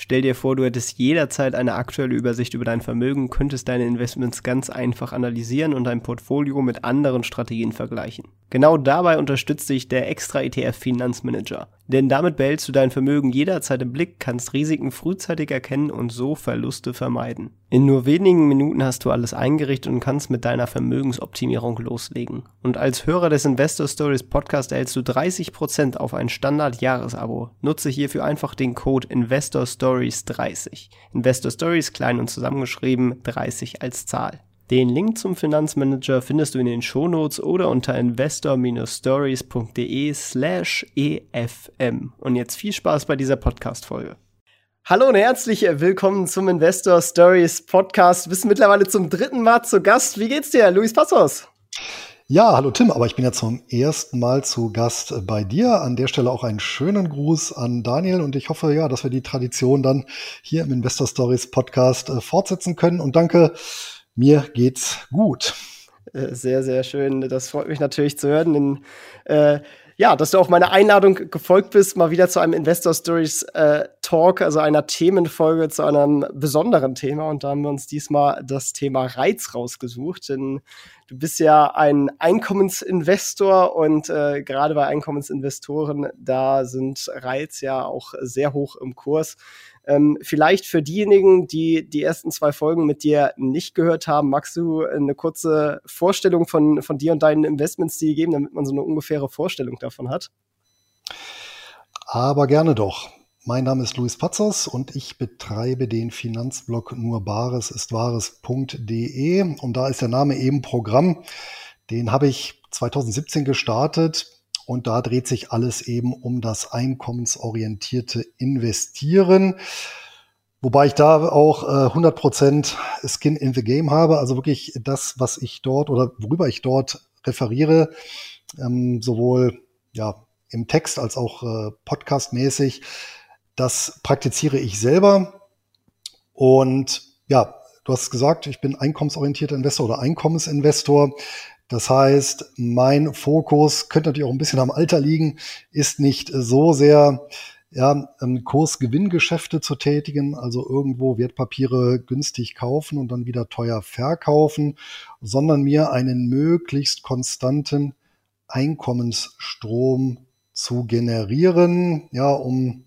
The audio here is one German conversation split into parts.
Stell dir vor, du hättest jederzeit eine aktuelle Übersicht über dein Vermögen, könntest deine Investments ganz einfach analysieren und dein Portfolio mit anderen Strategien vergleichen. Genau dabei unterstützt dich der Extra ETF Finanzmanager. Denn damit behältst du dein Vermögen jederzeit im Blick, kannst Risiken frühzeitig erkennen und so Verluste vermeiden. In nur wenigen Minuten hast du alles eingerichtet und kannst mit deiner Vermögensoptimierung loslegen. Und als Hörer des Investor Stories Podcast erhältst du 30% auf ein Standard-Jahresabo. Nutze hierfür einfach den Code Investor Stories 30. Investor Stories klein und zusammengeschrieben, 30 als Zahl. Den Link zum Finanzmanager findest du in den Shownotes oder unter investor-stories.de slash efm. Und jetzt viel Spaß bei dieser Podcast-Folge. Hallo und herzlich willkommen zum Investor Stories Podcast. Du bist mittlerweile zum dritten Mal zu Gast. Wie geht's dir, Luis Passos? Ja, hallo Tim, aber ich bin ja zum ersten Mal zu Gast bei dir. An der Stelle auch einen schönen Gruß an Daniel und ich hoffe ja, dass wir die Tradition dann hier im Investor Stories Podcast äh, fortsetzen können. Und danke mir geht's gut. Äh, sehr, sehr schön. Das freut mich natürlich zu hören. In, äh, ja, dass du auch meiner Einladung gefolgt bist, mal wieder zu einem Investor Stories äh, Talk, also einer Themenfolge zu einem besonderen Thema. Und da haben wir uns diesmal das Thema Reiz rausgesucht. Denn du bist ja ein Einkommensinvestor und äh, gerade bei Einkommensinvestoren, da sind Reiz ja auch sehr hoch im Kurs. Ähm, vielleicht für diejenigen, die die ersten zwei Folgen mit dir nicht gehört haben, magst du eine kurze Vorstellung von, von dir und deinen Investmentstil geben, damit man so eine ungefähre Vorstellung davon hat? Aber gerne doch. Mein Name ist Luis Patzos und ich betreibe den Finanzblog nur Bares ist Wahres.de und da ist der Name eben Programm. Den habe ich 2017 gestartet und da dreht sich alles eben um das einkommensorientierte Investieren. Wobei ich da auch äh, 100% Skin in the Game habe, also wirklich das, was ich dort oder worüber ich dort referiere, ähm, sowohl ja, im Text als auch äh, podcastmäßig, das praktiziere ich selber. Und ja, du hast gesagt, ich bin einkommensorientierter Investor oder Einkommensinvestor. Das heißt, mein Fokus könnte natürlich auch ein bisschen am Alter liegen, ist nicht so sehr ja, ähm, Kursgewinngeschäfte zu tätigen, also irgendwo Wertpapiere günstig kaufen und dann wieder teuer verkaufen, sondern mir einen möglichst konstanten Einkommensstrom zu generieren, ja, um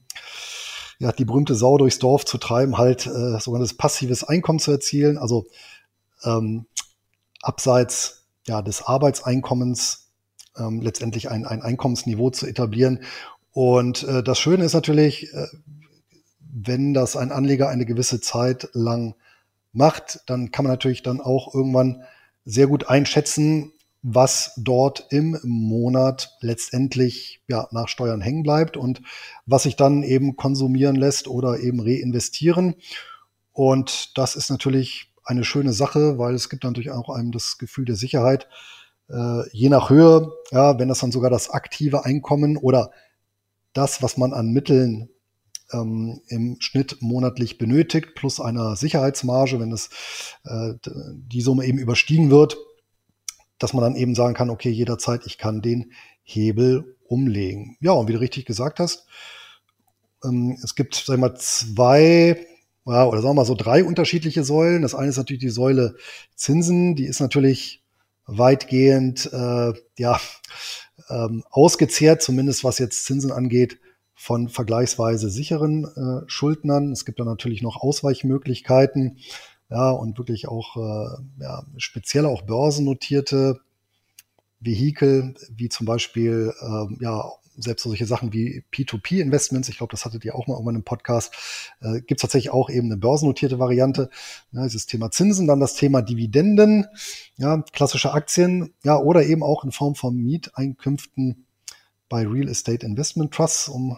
ja, die berühmte Sau durchs Dorf zu treiben, halt äh, sogenanntes passives Einkommen zu erzielen, also ähm, abseits ja, des Arbeitseinkommens ähm, letztendlich ein, ein Einkommensniveau zu etablieren. Und äh, das Schöne ist natürlich, äh, wenn das ein Anleger eine gewisse Zeit lang macht, dann kann man natürlich dann auch irgendwann sehr gut einschätzen, was dort im Monat letztendlich ja, nach Steuern hängen bleibt und was sich dann eben konsumieren lässt oder eben reinvestieren. Und das ist natürlich eine schöne Sache, weil es gibt natürlich auch einem das Gefühl der Sicherheit. Äh, je nach Höhe, ja, wenn das dann sogar das aktive Einkommen oder das, was man an Mitteln ähm, im Schnitt monatlich benötigt, plus einer Sicherheitsmarge, wenn es äh, die Summe eben überstiegen wird, dass man dann eben sagen kann, okay, jederzeit, ich kann den Hebel umlegen. Ja, und wie du richtig gesagt hast, ähm, es gibt, sag ich mal, zwei ja, oder sagen wir mal so drei unterschiedliche Säulen. Das eine ist natürlich die Säule Zinsen, die ist natürlich weitgehend äh, ja, ähm, ausgezehrt, zumindest was jetzt Zinsen angeht, von vergleichsweise sicheren äh, Schuldnern. Es gibt da natürlich noch Ausweichmöglichkeiten, ja, und wirklich auch äh, ja, speziell auch börsennotierte Vehikel, wie zum Beispiel ähm, ja selbst solche Sachen wie P2P-Investments, ich glaube, das hattet ihr auch mal irgendwann im Podcast, äh, gibt es tatsächlich auch eben eine börsennotierte Variante. Ja, dieses Thema Zinsen, dann das Thema Dividenden, ja, klassische Aktien, ja, oder eben auch in Form von Mieteinkünften bei Real Estate Investment Trusts, um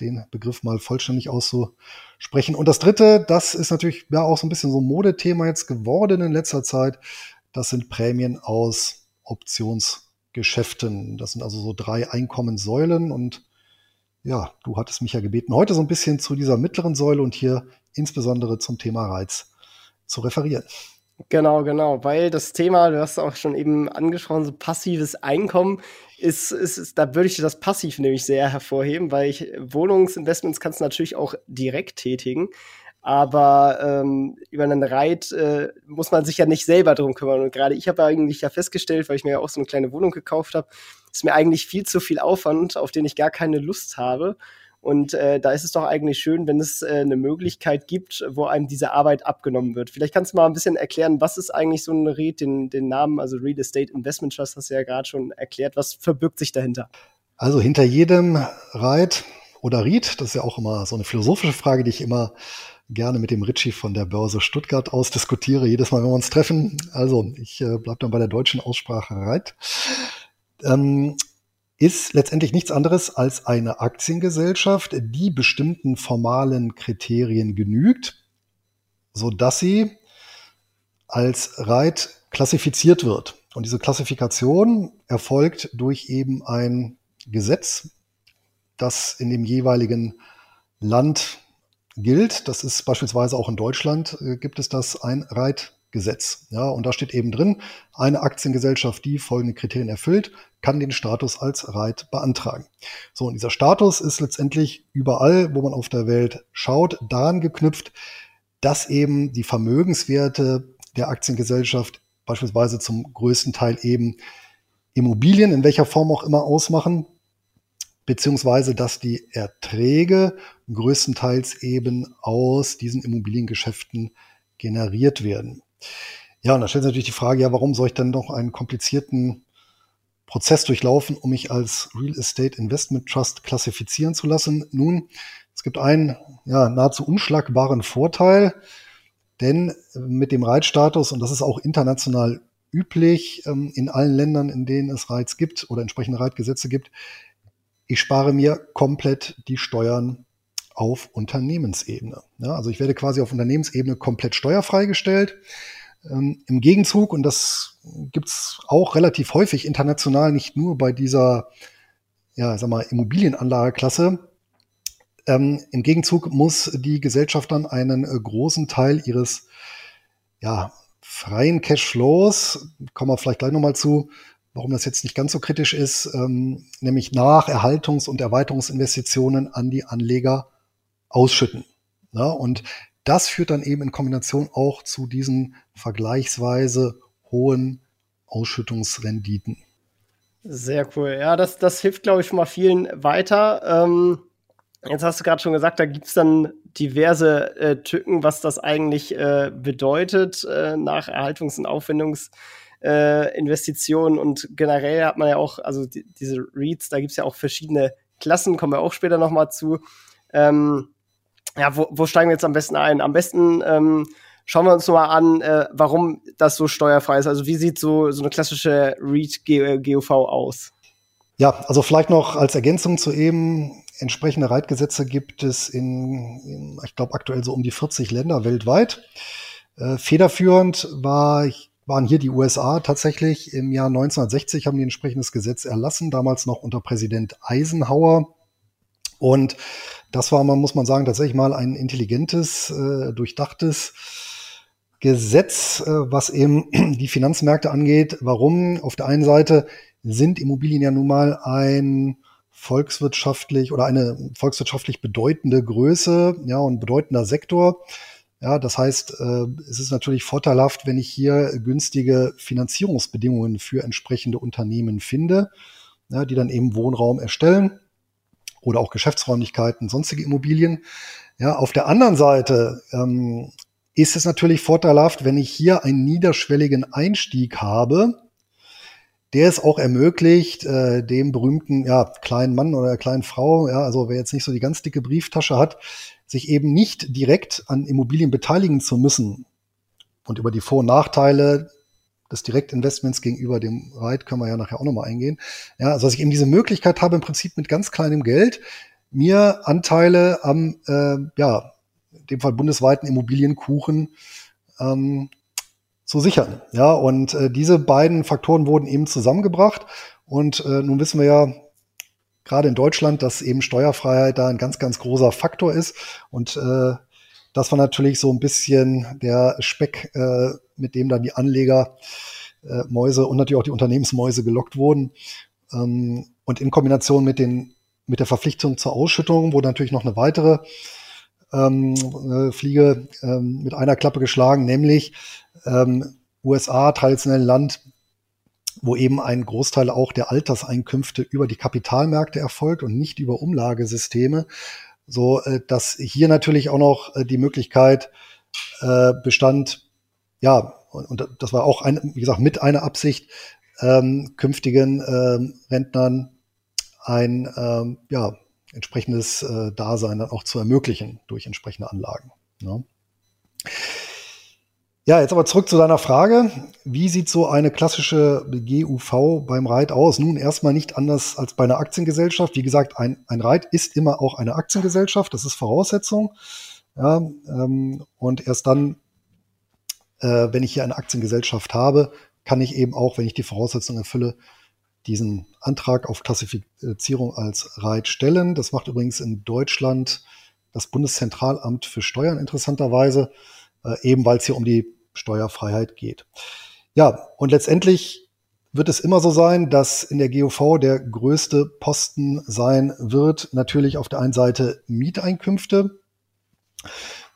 den Begriff mal vollständig auszusprechen. Und das dritte, das ist natürlich ja auch so ein bisschen so ein Modethema jetzt geworden in letzter Zeit. Das sind Prämien aus Optionsgeschäften. Das sind also so drei Einkommenssäulen und ja, du hattest mich ja gebeten, heute so ein bisschen zu dieser mittleren Säule und hier insbesondere zum Thema Reiz zu referieren. Genau, genau, weil das Thema, du hast auch schon eben angesprochen, so passives Einkommen ist, ist, ist da würde ich das Passiv nämlich sehr hervorheben, weil ich Wohnungsinvestments kannst du natürlich auch direkt tätigen, aber ähm, über einen Reit äh, muss man sich ja nicht selber drum kümmern. Und gerade ich habe eigentlich ja festgestellt, weil ich mir ja auch so eine kleine Wohnung gekauft habe, ist mir eigentlich viel zu viel Aufwand, auf den ich gar keine Lust habe. Und äh, da ist es doch eigentlich schön, wenn es äh, eine Möglichkeit gibt, wo einem diese Arbeit abgenommen wird. Vielleicht kannst du mal ein bisschen erklären, was ist eigentlich so ein REIT, den, den Namen, also Real Estate Investment Trust, hast du ja gerade schon erklärt. Was verbirgt sich dahinter? Also hinter jedem REIT oder REIT, das ist ja auch immer so eine philosophische Frage, die ich immer gerne mit dem Ritchie von der Börse Stuttgart ausdiskutiere, jedes Mal, wenn wir uns treffen. Also ich äh, bleibe dann bei der deutschen Aussprache REIT. Ähm, ist letztendlich nichts anderes als eine Aktiengesellschaft, die bestimmten formalen Kriterien genügt, so dass sie als Reit klassifiziert wird. Und diese Klassifikation erfolgt durch eben ein Gesetz, das in dem jeweiligen Land gilt. Das ist beispielsweise auch in Deutschland äh, gibt es das ein Reit Gesetz. Ja, und da steht eben drin, eine Aktiengesellschaft, die folgende Kriterien erfüllt, kann den Status als REIT beantragen. So, und dieser Status ist letztendlich überall, wo man auf der Welt schaut, daran geknüpft, dass eben die Vermögenswerte der Aktiengesellschaft beispielsweise zum größten Teil eben Immobilien in welcher Form auch immer ausmachen, beziehungsweise dass die Erträge größtenteils eben aus diesen Immobiliengeschäften generiert werden. Ja, und da stellt sich natürlich die Frage, ja, warum soll ich dann noch einen komplizierten Prozess durchlaufen, um mich als Real Estate Investment Trust klassifizieren zu lassen? Nun, es gibt einen ja, nahezu unschlagbaren Vorteil, denn mit dem Reitstatus, und das ist auch international üblich ähm, in allen Ländern, in denen es Reiz gibt oder entsprechende Reitgesetze gibt, ich spare mir komplett die Steuern auf Unternehmensebene. Ja, also ich werde quasi auf Unternehmensebene komplett steuerfrei gestellt. Ähm, Im Gegenzug, und das gibt's auch relativ häufig international, nicht nur bei dieser ja, sag mal, Immobilienanlageklasse, ähm, Im Gegenzug muss die Gesellschaft dann einen äh, großen Teil ihres ja, freien Cashflows, kommen wir vielleicht gleich nochmal zu, warum das jetzt nicht ganz so kritisch ist, ähm, nämlich nach Erhaltungs- und Erweiterungsinvestitionen an die Anleger ausschütten. Ja, und das führt dann eben in Kombination auch zu diesen vergleichsweise hohen Ausschüttungsrenditen. Sehr cool. Ja, das, das hilft, glaube ich, schon mal vielen weiter. Ähm, jetzt hast du gerade schon gesagt, da gibt es dann diverse äh, Tücken, was das eigentlich äh, bedeutet äh, nach Erhaltungs- und Aufwendungsinvestitionen. und generell hat man ja auch, also die, diese REITs, da gibt es ja auch verschiedene Klassen, kommen wir auch später nochmal zu. Ähm, ja, wo, wo steigen wir jetzt am besten ein? Am besten ähm, schauen wir uns mal an, äh, warum das so steuerfrei ist. Also wie sieht so, so eine klassische REIT GOV aus? Ja, also vielleicht noch als Ergänzung zu eben, entsprechende Reitgesetze gibt es in, in ich glaube, aktuell so um die 40 Länder weltweit. Äh, federführend war, waren hier die USA tatsächlich. Im Jahr 1960 haben die ein entsprechendes Gesetz erlassen, damals noch unter Präsident Eisenhower. Und das war, man muss man sagen, tatsächlich mal ein intelligentes, äh, durchdachtes Gesetz, äh, was eben die Finanzmärkte angeht. Warum? Auf der einen Seite sind Immobilien ja nun mal ein volkswirtschaftlich oder eine volkswirtschaftlich bedeutende Größe, ja, und bedeutender Sektor. Ja, das heißt, äh, es ist natürlich vorteilhaft, wenn ich hier günstige Finanzierungsbedingungen für entsprechende Unternehmen finde, ja, die dann eben Wohnraum erstellen oder auch Geschäftsräumlichkeiten, sonstige Immobilien. Ja, auf der anderen Seite ähm, ist es natürlich vorteilhaft, wenn ich hier einen niederschwelligen Einstieg habe, der es auch ermöglicht, äh, dem berühmten ja, kleinen Mann oder der kleinen Frau, ja, also wer jetzt nicht so die ganz dicke Brieftasche hat, sich eben nicht direkt an Immobilien beteiligen zu müssen. Und über die Vor- und Nachteile des Direktinvestments gegenüber dem Reit können wir ja nachher auch nochmal eingehen. Ja, also dass ich eben diese Möglichkeit habe, im Prinzip mit ganz kleinem Geld mir Anteile am, äh, ja, in dem Fall bundesweiten Immobilienkuchen ähm, zu sichern. Ja, und äh, diese beiden Faktoren wurden eben zusammengebracht. Und äh, nun wissen wir ja, gerade in Deutschland, dass eben Steuerfreiheit da ein ganz, ganz großer Faktor ist. Und äh, das war natürlich so ein bisschen der Speck, äh, mit dem dann die Anleger äh, Mäuse und natürlich auch die Unternehmensmäuse gelockt wurden. Ähm, und in Kombination mit den mit der Verpflichtung zur Ausschüttung wurde natürlich noch eine weitere ähm, äh, Fliege ähm, mit einer Klappe geschlagen, nämlich ähm, USA, traditionell Land, wo eben ein Großteil auch der Alterseinkünfte über die Kapitalmärkte erfolgt und nicht über Umlagesysteme, so äh, dass hier natürlich auch noch äh, die Möglichkeit äh, bestand, ja, und, und das war auch, ein, wie gesagt, mit einer Absicht, ähm, künftigen ähm, Rentnern ein ähm, ja, entsprechendes äh, Dasein dann auch zu ermöglichen durch entsprechende Anlagen. Ne? Ja, jetzt aber zurück zu deiner Frage. Wie sieht so eine klassische GUV beim Reit aus? Nun erstmal nicht anders als bei einer Aktiengesellschaft. Wie gesagt, ein, ein Reit ist immer auch eine Aktiengesellschaft. Das ist Voraussetzung. Ja, ähm, und erst dann, äh, wenn ich hier eine Aktiengesellschaft habe, kann ich eben auch, wenn ich die Voraussetzungen erfülle, diesen Antrag auf Klassifizierung als REIT stellen. Das macht übrigens in Deutschland das Bundeszentralamt für Steuern interessanterweise, äh, eben weil es hier um die Steuerfreiheit geht. Ja, und letztendlich wird es immer so sein, dass in der GOV der größte Posten sein wird, natürlich auf der einen Seite Mieteinkünfte.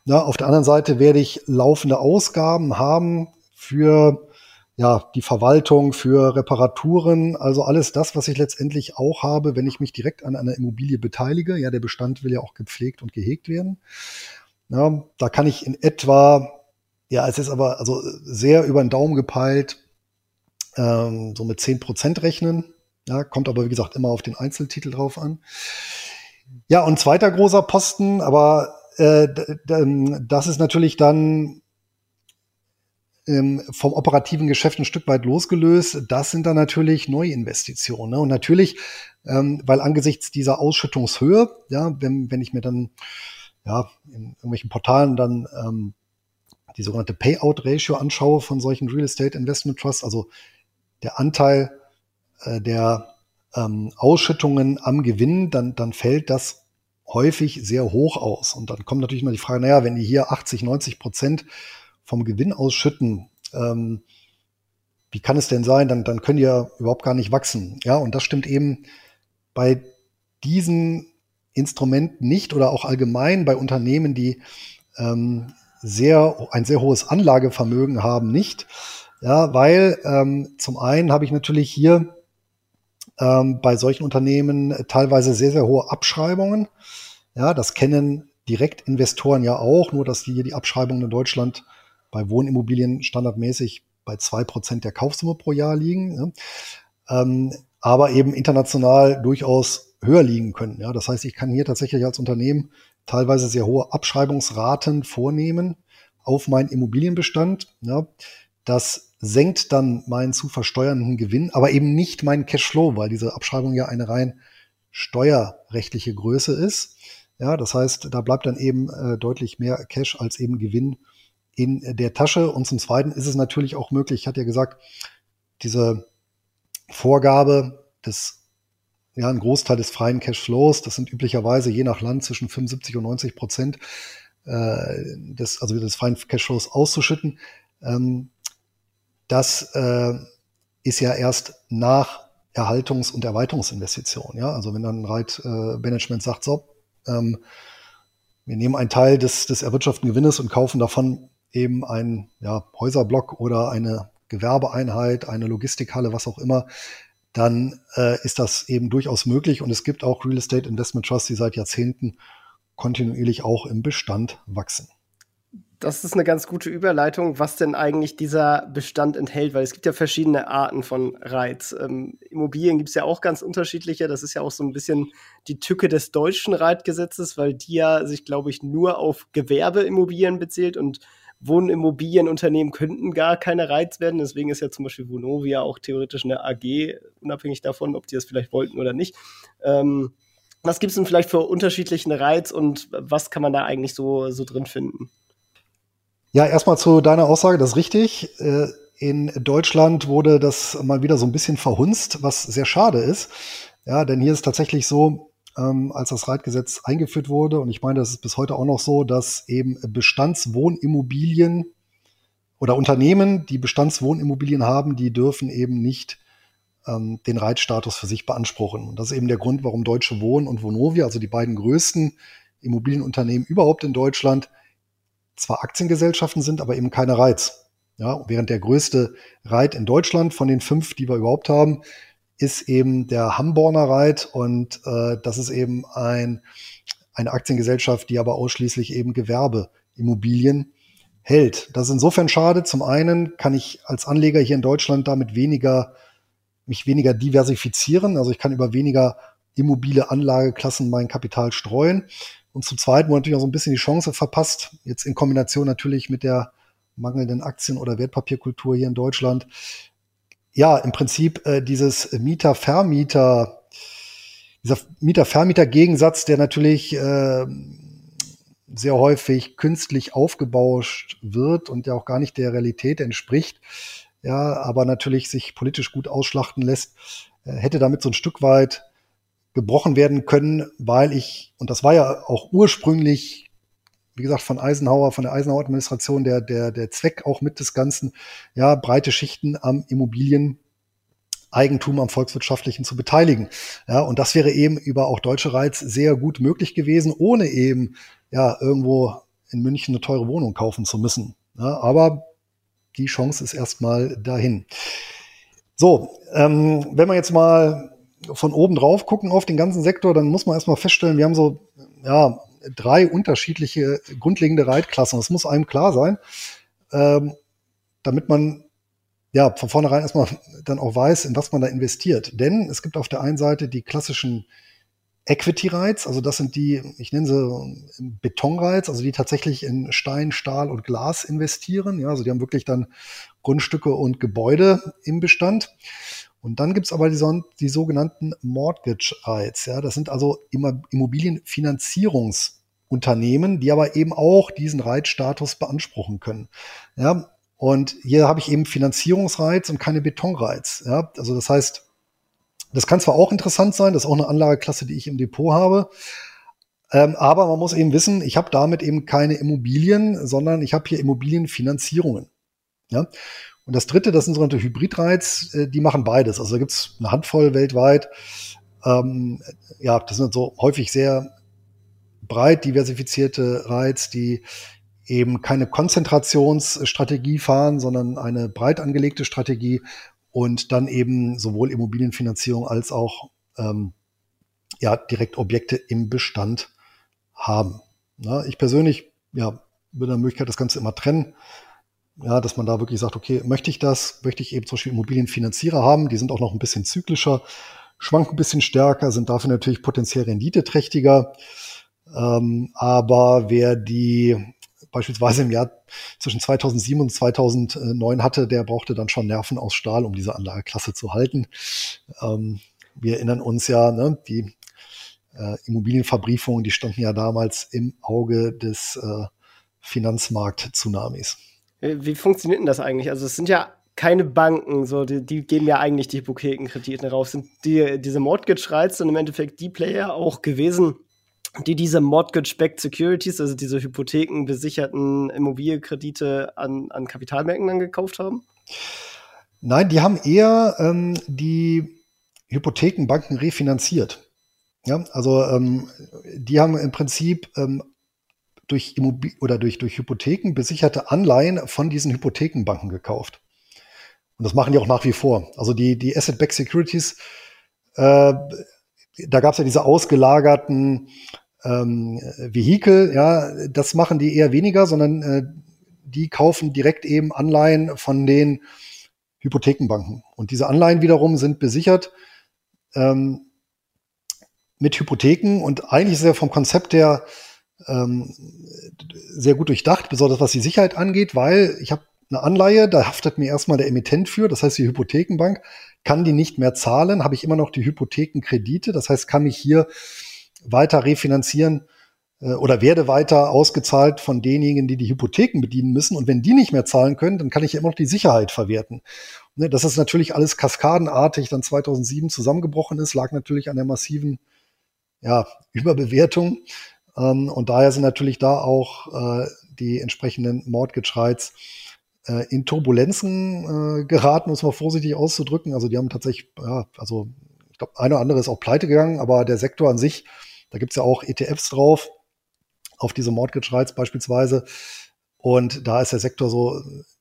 Na, auf der anderen Seite werde ich laufende Ausgaben haben für ja, die Verwaltung für Reparaturen, also alles das, was ich letztendlich auch habe, wenn ich mich direkt an einer Immobilie beteilige. Ja, der Bestand will ja auch gepflegt und gehegt werden. Ja, da kann ich in etwa, ja, es ist aber also sehr über den Daumen gepeilt, ähm, so mit zehn Prozent rechnen. Ja, kommt aber, wie gesagt, immer auf den Einzeltitel drauf an. Ja, und zweiter großer Posten, aber äh, das ist natürlich dann ähm, vom operativen Geschäft ein Stück weit losgelöst. Das sind dann natürlich Neuinvestitionen. Ne? Und natürlich, ähm, weil angesichts dieser Ausschüttungshöhe, ja, wenn, wenn ich mir dann ja, in irgendwelchen Portalen dann ähm, die sogenannte Payout-Ratio anschaue von solchen Real Estate Investment Trusts, also der Anteil äh, der ähm, Ausschüttungen am Gewinn, dann, dann fällt das häufig sehr hoch aus. Und dann kommt natürlich immer die Frage, naja, wenn die hier 80, 90 Prozent vom Gewinn ausschütten, ähm, wie kann es denn sein? Dann, dann können die ja überhaupt gar nicht wachsen. Ja, und das stimmt eben bei diesen Instrumenten nicht oder auch allgemein bei Unternehmen, die ähm, sehr, ein sehr hohes Anlagevermögen haben, nicht. Ja, weil ähm, zum einen habe ich natürlich hier ähm, bei solchen Unternehmen teilweise sehr, sehr hohe Abschreibungen. Ja, das kennen Direktinvestoren ja auch, nur dass hier die Abschreibungen in Deutschland bei Wohnimmobilien standardmäßig bei zwei Prozent der Kaufsumme pro Jahr liegen, ne? ähm, aber eben international durchaus höher liegen können. Ja? Das heißt, ich kann hier tatsächlich als Unternehmen teilweise sehr hohe Abschreibungsraten vornehmen auf meinen Immobilienbestand. Ja? Das senkt dann meinen zu versteuernden Gewinn, aber eben nicht meinen Cashflow, weil diese Abschreibung ja eine rein steuerrechtliche Größe ist. Ja, das heißt, da bleibt dann eben äh, deutlich mehr Cash als eben Gewinn in der Tasche. Und zum Zweiten ist es natürlich auch möglich, ich hatte ja gesagt, diese Vorgabe des, ja, ein Großteil des freien Cashflows, das sind üblicherweise je nach Land zwischen 75 und 90 Prozent äh, des, also des freien Cashflows auszuschütten. Ähm, das äh, ist ja erst nach Erhaltungs- und Erweiterungsinvestitionen. Ja, also wenn dann ein Reit äh, sagt, so, ähm, wir nehmen einen Teil des, des erwirtschafteten Gewinnes und kaufen davon eben ein ja, Häuserblock oder eine Gewerbeeinheit, eine Logistikhalle, was auch immer, dann äh, ist das eben durchaus möglich. Und es gibt auch Real Estate Investment Trusts, die seit Jahrzehnten kontinuierlich auch im Bestand wachsen. Das ist eine ganz gute Überleitung, was denn eigentlich dieser Bestand enthält, weil es gibt ja verschiedene Arten von Reiz. Ähm, Immobilien gibt es ja auch ganz unterschiedliche. Das ist ja auch so ein bisschen die Tücke des deutschen Reitgesetzes, weil die ja sich, glaube ich, nur auf Gewerbeimmobilien bezählt und Wohnimmobilienunternehmen könnten gar keine Reiz werden. Deswegen ist ja zum Beispiel Vonovia auch theoretisch eine AG, unabhängig davon, ob die das vielleicht wollten oder nicht. Ähm, was gibt es denn vielleicht für unterschiedlichen Reiz und was kann man da eigentlich so, so drin finden? Ja, erstmal zu deiner Aussage, das ist richtig. Äh, in Deutschland wurde das mal wieder so ein bisschen verhunzt, was sehr schade ist. Ja, denn hier ist tatsächlich so, ähm, als das Reitgesetz eingeführt wurde, und ich meine, das ist bis heute auch noch so, dass eben Bestandswohnimmobilien oder Unternehmen, die Bestandswohnimmobilien haben, die dürfen eben nicht ähm, den Reitstatus für sich beanspruchen. Und das ist eben der Grund, warum Deutsche Wohnen und Vonovia, also die beiden größten Immobilienunternehmen überhaupt in Deutschland, zwar Aktiengesellschaften sind, aber eben keine Reiz. Ja, während der größte Reit in Deutschland von den fünf, die wir überhaupt haben, ist eben der Hamborner Reit und äh, das ist eben ein, eine Aktiengesellschaft, die aber ausschließlich eben Gewerbeimmobilien hält. Das ist insofern schade. Zum einen kann ich als Anleger hier in Deutschland damit weniger, mich weniger diversifizieren. Also ich kann über weniger immobile Anlageklassen mein Kapital streuen. Und zum Zweiten, wo natürlich auch so ein bisschen die Chance verpasst, jetzt in Kombination natürlich mit der mangelnden Aktien- oder Wertpapierkultur hier in Deutschland, ja, im Prinzip äh, dieses Mieter-Vermieter, dieser Mieter-Vermieter-Gegensatz, der natürlich äh, sehr häufig künstlich aufgebauscht wird und der auch gar nicht der Realität entspricht, ja, aber natürlich sich politisch gut ausschlachten lässt, äh, hätte damit so ein Stück weit gebrochen werden können, weil ich, und das war ja auch ursprünglich wie gesagt, von Eisenhower, von der Eisenhower-Administration der, der, der Zweck auch mit des Ganzen, ja, breite Schichten am Immobilieneigentum am Volkswirtschaftlichen zu beteiligen. Ja, und das wäre eben über auch deutsche Reiz sehr gut möglich gewesen, ohne eben, ja, irgendwo in München eine teure Wohnung kaufen zu müssen. Ja, aber die Chance ist erstmal dahin. So, ähm, wenn wir jetzt mal von oben drauf gucken auf den ganzen Sektor, dann muss man erstmal feststellen, wir haben so, ja, drei unterschiedliche grundlegende Reitklassen. Das muss einem klar sein, ähm, damit man ja von vornherein erstmal dann auch weiß, in was man da investiert. Denn es gibt auf der einen Seite die klassischen Equity-Rights, also das sind die, ich nenne sie Beton-Rights, also die tatsächlich in Stein, Stahl und Glas investieren. Ja, also die haben wirklich dann Grundstücke und Gebäude im Bestand. Und dann gibt's aber die, die sogenannten Mortgage Rights. Ja, das sind also Immobilienfinanzierungsunternehmen, die aber eben auch diesen Reitstatus beanspruchen können. Ja, und hier habe ich eben Finanzierungsreiz und keine Betonreiz. Ja, also das heißt, das kann zwar auch interessant sein, das ist auch eine Anlageklasse, die ich im Depot habe. Ähm, aber man muss eben wissen, ich habe damit eben keine Immobilien, sondern ich habe hier Immobilienfinanzierungen. Ja? Und das dritte, das sind sogenannte Hybridreiz, äh, die machen beides. Also da gibt's eine Handvoll weltweit. Ähm, ja, das sind so häufig sehr breit diversifizierte Reiz, die eben keine Konzentrationsstrategie fahren, sondern eine breit angelegte Strategie und dann eben sowohl Immobilienfinanzierung als auch ähm, ja, direkt Objekte im Bestand haben. Na, ich persönlich ja, würde der Möglichkeit das Ganze immer trennen. Ja, dass man da wirklich sagt, okay, möchte ich das? Möchte ich eben zum Beispiel Immobilienfinanzierer haben? Die sind auch noch ein bisschen zyklischer, schwanken ein bisschen stärker, sind dafür natürlich potenziell renditeträchtiger. Ähm, aber wer die beispielsweise im Jahr zwischen 2007 und 2009 hatte, der brauchte dann schon Nerven aus Stahl, um diese Anlageklasse zu halten. Ähm, wir erinnern uns ja, ne, die äh, Immobilienverbriefungen, die standen ja damals im Auge des äh, Finanzmarkt-Tsunamis. Äh, wie funktioniert denn das eigentlich? Also es sind ja keine Banken, so die, die geben ja eigentlich die Hypothekenkredite raus. Sind die, diese Mortgage-Rights dann im Endeffekt die Player auch gewesen, die diese Mortgage-Backed Securities, also diese hypothekenbesicherten Immobilienkredite an, an Kapitalmärkten dann gekauft haben? Nein, die haben eher ähm, die Hypothekenbanken refinanziert. Ja, also ähm, die haben im Prinzip ähm, durch Immobil oder durch, durch Hypotheken besicherte Anleihen von diesen Hypothekenbanken gekauft. Und das machen die auch nach wie vor. Also die, die Asset-Backed Securities, äh, da gab es ja diese ausgelagerten ähm, Vehikel, ja, das machen die eher weniger, sondern äh, die kaufen direkt eben Anleihen von den Hypothekenbanken. Und diese Anleihen wiederum sind besichert ähm, mit Hypotheken und eigentlich ist ja vom Konzept her ähm, sehr gut durchdacht, besonders was die Sicherheit angeht, weil ich habe eine Anleihe, da haftet mir erstmal der Emittent für, das heißt die Hypothekenbank, kann die nicht mehr zahlen, habe ich immer noch die Hypothekenkredite, das heißt, kann mich hier weiter refinanzieren äh, oder werde weiter ausgezahlt von denjenigen, die die Hypotheken bedienen müssen. Und wenn die nicht mehr zahlen können, dann kann ich immer noch die Sicherheit verwerten. Ne, dass das natürlich alles kaskadenartig dann 2007 zusammengebrochen ist, lag natürlich an der massiven ja, Überbewertung. Ähm, und daher sind natürlich da auch äh, die entsprechenden Mortgage-Rights äh, in Turbulenzen äh, geraten, muss man vorsichtig auszudrücken. Also die haben tatsächlich, ja, also ich glaube, eine oder andere ist auch pleite gegangen, aber der Sektor an sich, da gibt's ja auch ETFs drauf, auf diese Rights beispielsweise. Und da ist der Sektor so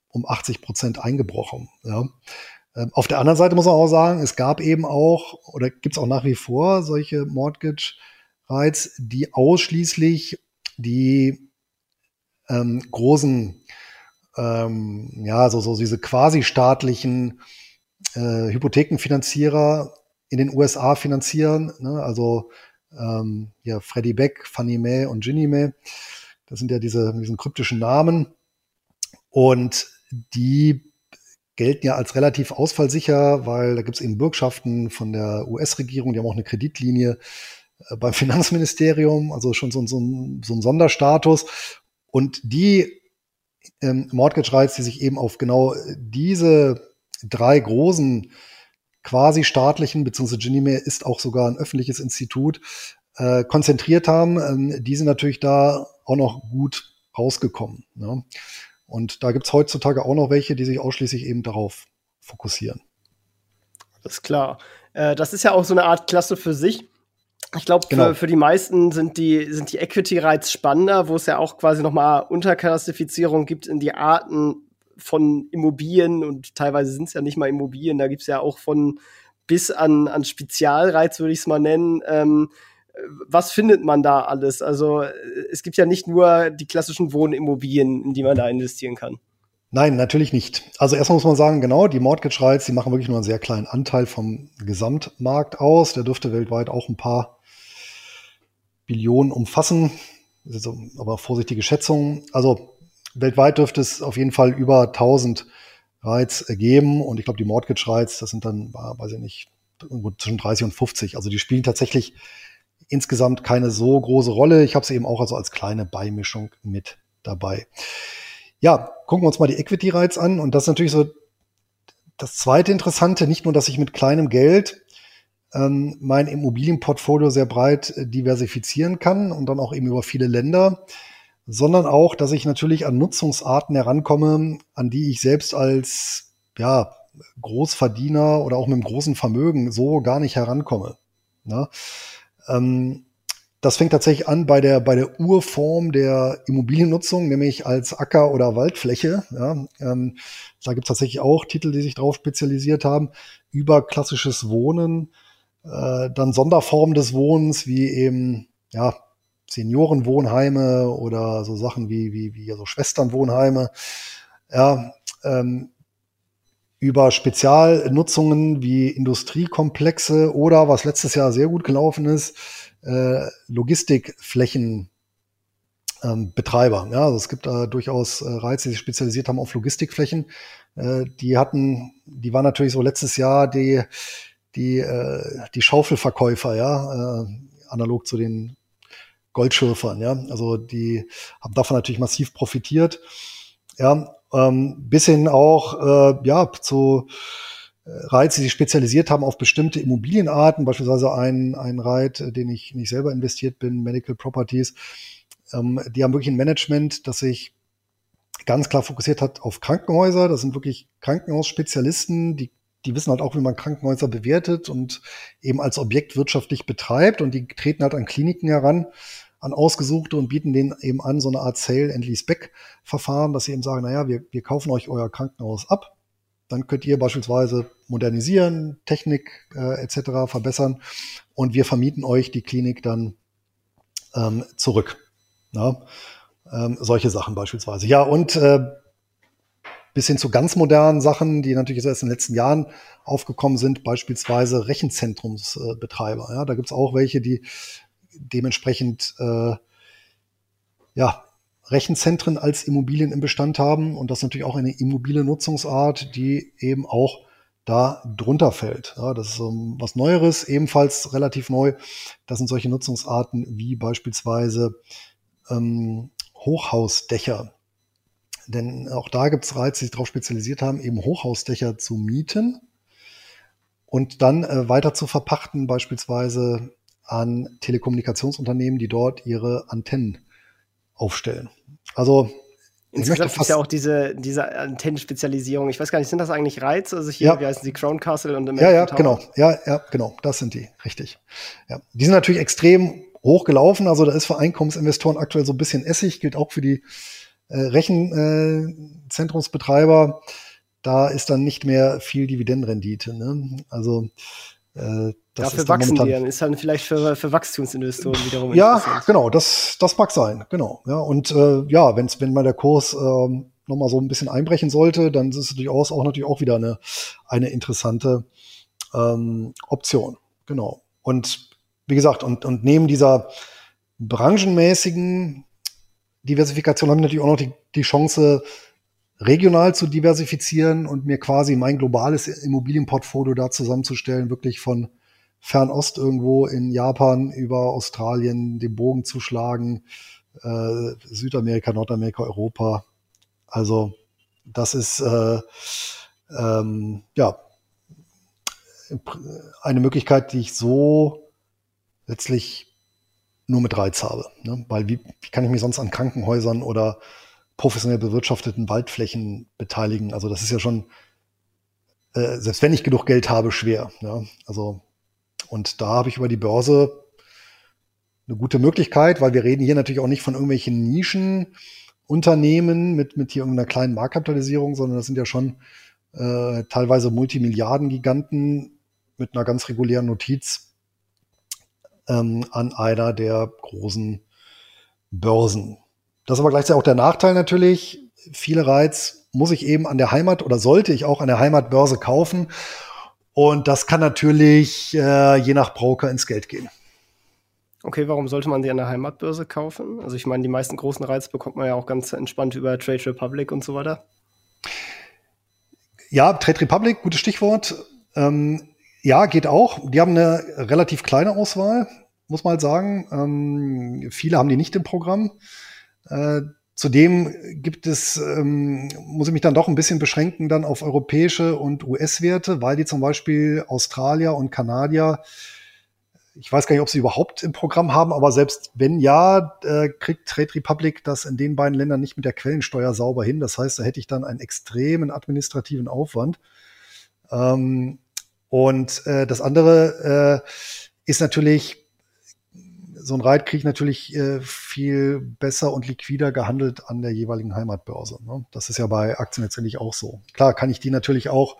um 80 Prozent eingebrochen. Ja. Ähm, auf der anderen Seite muss man auch sagen, es gab eben auch oder gibt's auch nach wie vor solche Mortgage Rights, die ausschließlich die ähm, großen ähm, ja, so, so diese quasi staatlichen äh, Hypothekenfinanzierer in den USA finanzieren. Ne? Also ähm, ja, Freddie Beck, Fannie Mae und Ginnie Mae. Das sind ja diese, diesen kryptischen Namen. Und die gelten ja als relativ ausfallsicher, weil da gibt es eben Bürgschaften von der US-Regierung, die haben auch eine Kreditlinie beim Finanzministerium, also schon so, so, ein, so ein Sonderstatus. Und die ähm, Mortgage Rights, die sich eben auf genau diese drei großen quasi staatlichen, beziehungsweise Genime ist auch sogar ein öffentliches Institut, äh, konzentriert haben, ähm, die sind natürlich da auch noch gut rausgekommen. Ne? Und da gibt's heutzutage auch noch welche, die sich ausschließlich eben darauf fokussieren. Ist klar. Äh, das ist ja auch so eine Art Klasse für sich. Ich glaube, genau. für, für die meisten sind die, sind die Equity-Rights spannender, wo es ja auch quasi nochmal Unterklassifizierung gibt in die Arten von Immobilien und teilweise sind es ja nicht mal Immobilien, da gibt es ja auch von bis an, an Spezialreiz, würde ich es mal nennen. Ähm, was findet man da alles? Also es gibt ja nicht nur die klassischen Wohnimmobilien, in die man da investieren kann. Nein, natürlich nicht. Also erstmal muss man sagen, genau, die Mortgage Rights, die machen wirklich nur einen sehr kleinen Anteil vom Gesamtmarkt aus. Der dürfte weltweit auch ein paar Billionen umfassen. Also, aber vorsichtige Schätzungen. Also weltweit dürfte es auf jeden Fall über 1000 Rights geben. Und ich glaube, die Mortgage Rights, das sind dann, weiß ich nicht, zwischen 30 und 50. Also die spielen tatsächlich insgesamt keine so große Rolle. Ich habe sie eben auch also als kleine Beimischung mit dabei. Ja, gucken wir uns mal die Equity Rights an. Und das ist natürlich so das zweite Interessante, nicht nur, dass ich mit kleinem Geld ähm, mein Immobilienportfolio sehr breit äh, diversifizieren kann und dann auch eben über viele Länder, sondern auch, dass ich natürlich an Nutzungsarten herankomme, an die ich selbst als ja, Großverdiener oder auch mit einem großen Vermögen so gar nicht herankomme. Ne? Ähm, das fängt tatsächlich an bei der, bei der Urform der Immobiliennutzung, nämlich als Acker- oder Waldfläche. Ja, ähm, da gibt es tatsächlich auch Titel, die sich darauf spezialisiert haben, über klassisches Wohnen, äh, dann Sonderformen des Wohnens, wie eben, ja, Seniorenwohnheime oder so Sachen wie, wie, wie so Schwesternwohnheime. Ja, ähm, über Spezialnutzungen wie Industriekomplexe oder, was letztes Jahr sehr gut gelaufen ist, äh, Logistikflächen ähm, Betreiber. Ja, also es gibt da durchaus äh, Reize, die sich spezialisiert haben auf Logistikflächen. Äh, die hatten, die waren natürlich so letztes Jahr die, die, äh, die Schaufelverkäufer, ja, äh, analog zu den Goldschürfern, ja. Also die haben davon natürlich massiv profitiert. Ja, ähm, bis hin auch äh, ja zu äh, Reiz, die sich spezialisiert haben auf bestimmte Immobilienarten, beispielsweise ein, ein Reit, den ich nicht selber investiert bin, Medical Properties. Ähm, die haben wirklich ein Management, das sich ganz klar fokussiert hat auf Krankenhäuser. Das sind wirklich Krankenhausspezialisten, die, die wissen halt auch, wie man Krankenhäuser bewertet und eben als Objekt wirtschaftlich betreibt. Und die treten halt an Kliniken heran, an Ausgesuchte und bieten denen eben an, so eine Art Sale and Lease Back Verfahren, dass sie eben sagen, naja, wir, wir kaufen euch euer Krankenhaus ab dann könnt ihr beispielsweise modernisieren, Technik äh, etc. verbessern und wir vermieten euch die Klinik dann ähm, zurück. Ja? Ähm, solche Sachen beispielsweise. Ja, und äh, bis hin zu ganz modernen Sachen, die natürlich erst in den letzten Jahren aufgekommen sind, beispielsweise Rechenzentrumsbetreiber. Ja, da gibt's auch welche, die dementsprechend äh, ja, Rechenzentren als Immobilien im Bestand haben und das ist natürlich auch eine Immobiliennutzungsart, die eben auch da drunter fällt. Ja, das ist um, was Neueres, ebenfalls relativ neu. Das sind solche Nutzungsarten wie beispielsweise ähm, Hochhausdächer. Denn auch da gibt es Reize, die sich darauf spezialisiert haben, eben Hochhausdächer zu mieten und dann äh, weiter zu verpachten, beispielsweise an Telekommunikationsunternehmen, die dort ihre Antennen aufstellen. Also möchte fast ja auch diese, diese Antennenspezialisierung. Ich weiß gar nicht, sind das eigentlich Reize? Also hier, ja. wie heißen die, Crown Castle und American Ja, ja, Tower? genau. Ja, ja, genau. Das sind die. Richtig. Ja. Die sind natürlich extrem hoch gelaufen. Also da ist für Einkommensinvestoren aktuell so ein bisschen Essig, gilt auch für die Rechenzentrumsbetreiber. Äh, da ist dann nicht mehr viel Dividendenrendite. Ne? Also äh, das Dafür wachsen die dann, ist dann vielleicht für, für Wachstumsinvestoren wiederum Ja, genau, das, das mag sein, genau. Ja, und äh, ja, wenn's, wenn mal der Kurs ähm, nochmal so ein bisschen einbrechen sollte, dann ist es durchaus auch natürlich auch wieder eine, eine interessante ähm, Option. Genau. Und wie gesagt, und, und neben dieser branchenmäßigen Diversifikation haben wir natürlich auch noch die, die Chance, regional zu diversifizieren und mir quasi mein globales Immobilienportfolio da zusammenzustellen, wirklich von Fernost irgendwo in Japan über Australien den Bogen zu schlagen, äh, Südamerika, Nordamerika, Europa. Also das ist äh, ähm, ja eine Möglichkeit, die ich so letztlich nur mit Reiz habe. Ne? Weil wie, wie kann ich mich sonst an Krankenhäusern oder professionell bewirtschafteten Waldflächen beteiligen. Also das ist ja schon, äh, selbst wenn ich genug Geld habe, schwer. Ja? Also, und da habe ich über die Börse eine gute Möglichkeit, weil wir reden hier natürlich auch nicht von irgendwelchen Nischenunternehmen mit, mit hier irgendeiner kleinen Marktkapitalisierung, sondern das sind ja schon äh, teilweise Multimilliarden-Giganten mit einer ganz regulären Notiz ähm, an einer der großen Börsen. Das ist aber gleichzeitig auch der Nachteil natürlich. Viele Reiz muss ich eben an der Heimat oder sollte ich auch an der Heimatbörse kaufen. Und das kann natürlich äh, je nach Broker ins Geld gehen. Okay, warum sollte man sie an der Heimatbörse kaufen? Also ich meine, die meisten großen Reiz bekommt man ja auch ganz entspannt über Trade Republic und so weiter. Ja, Trade Republic, gutes Stichwort. Ähm, ja, geht auch. Die haben eine relativ kleine Auswahl, muss man halt sagen. Ähm, viele haben die nicht im Programm. Äh, zudem gibt es, ähm, muss ich mich dann doch ein bisschen beschränken dann auf europäische und US-Werte, weil die zum Beispiel Australier und Kanadier, ich weiß gar nicht, ob sie überhaupt im Programm haben, aber selbst wenn ja, äh, kriegt Trade Republic das in den beiden Ländern nicht mit der Quellensteuer sauber hin. Das heißt, da hätte ich dann einen extremen administrativen Aufwand. Ähm, und äh, das andere äh, ist natürlich so ein Reit ich natürlich äh, viel besser und liquider gehandelt an der jeweiligen Heimatbörse. Ne? Das ist ja bei Aktien letztendlich auch so. Klar kann ich die natürlich auch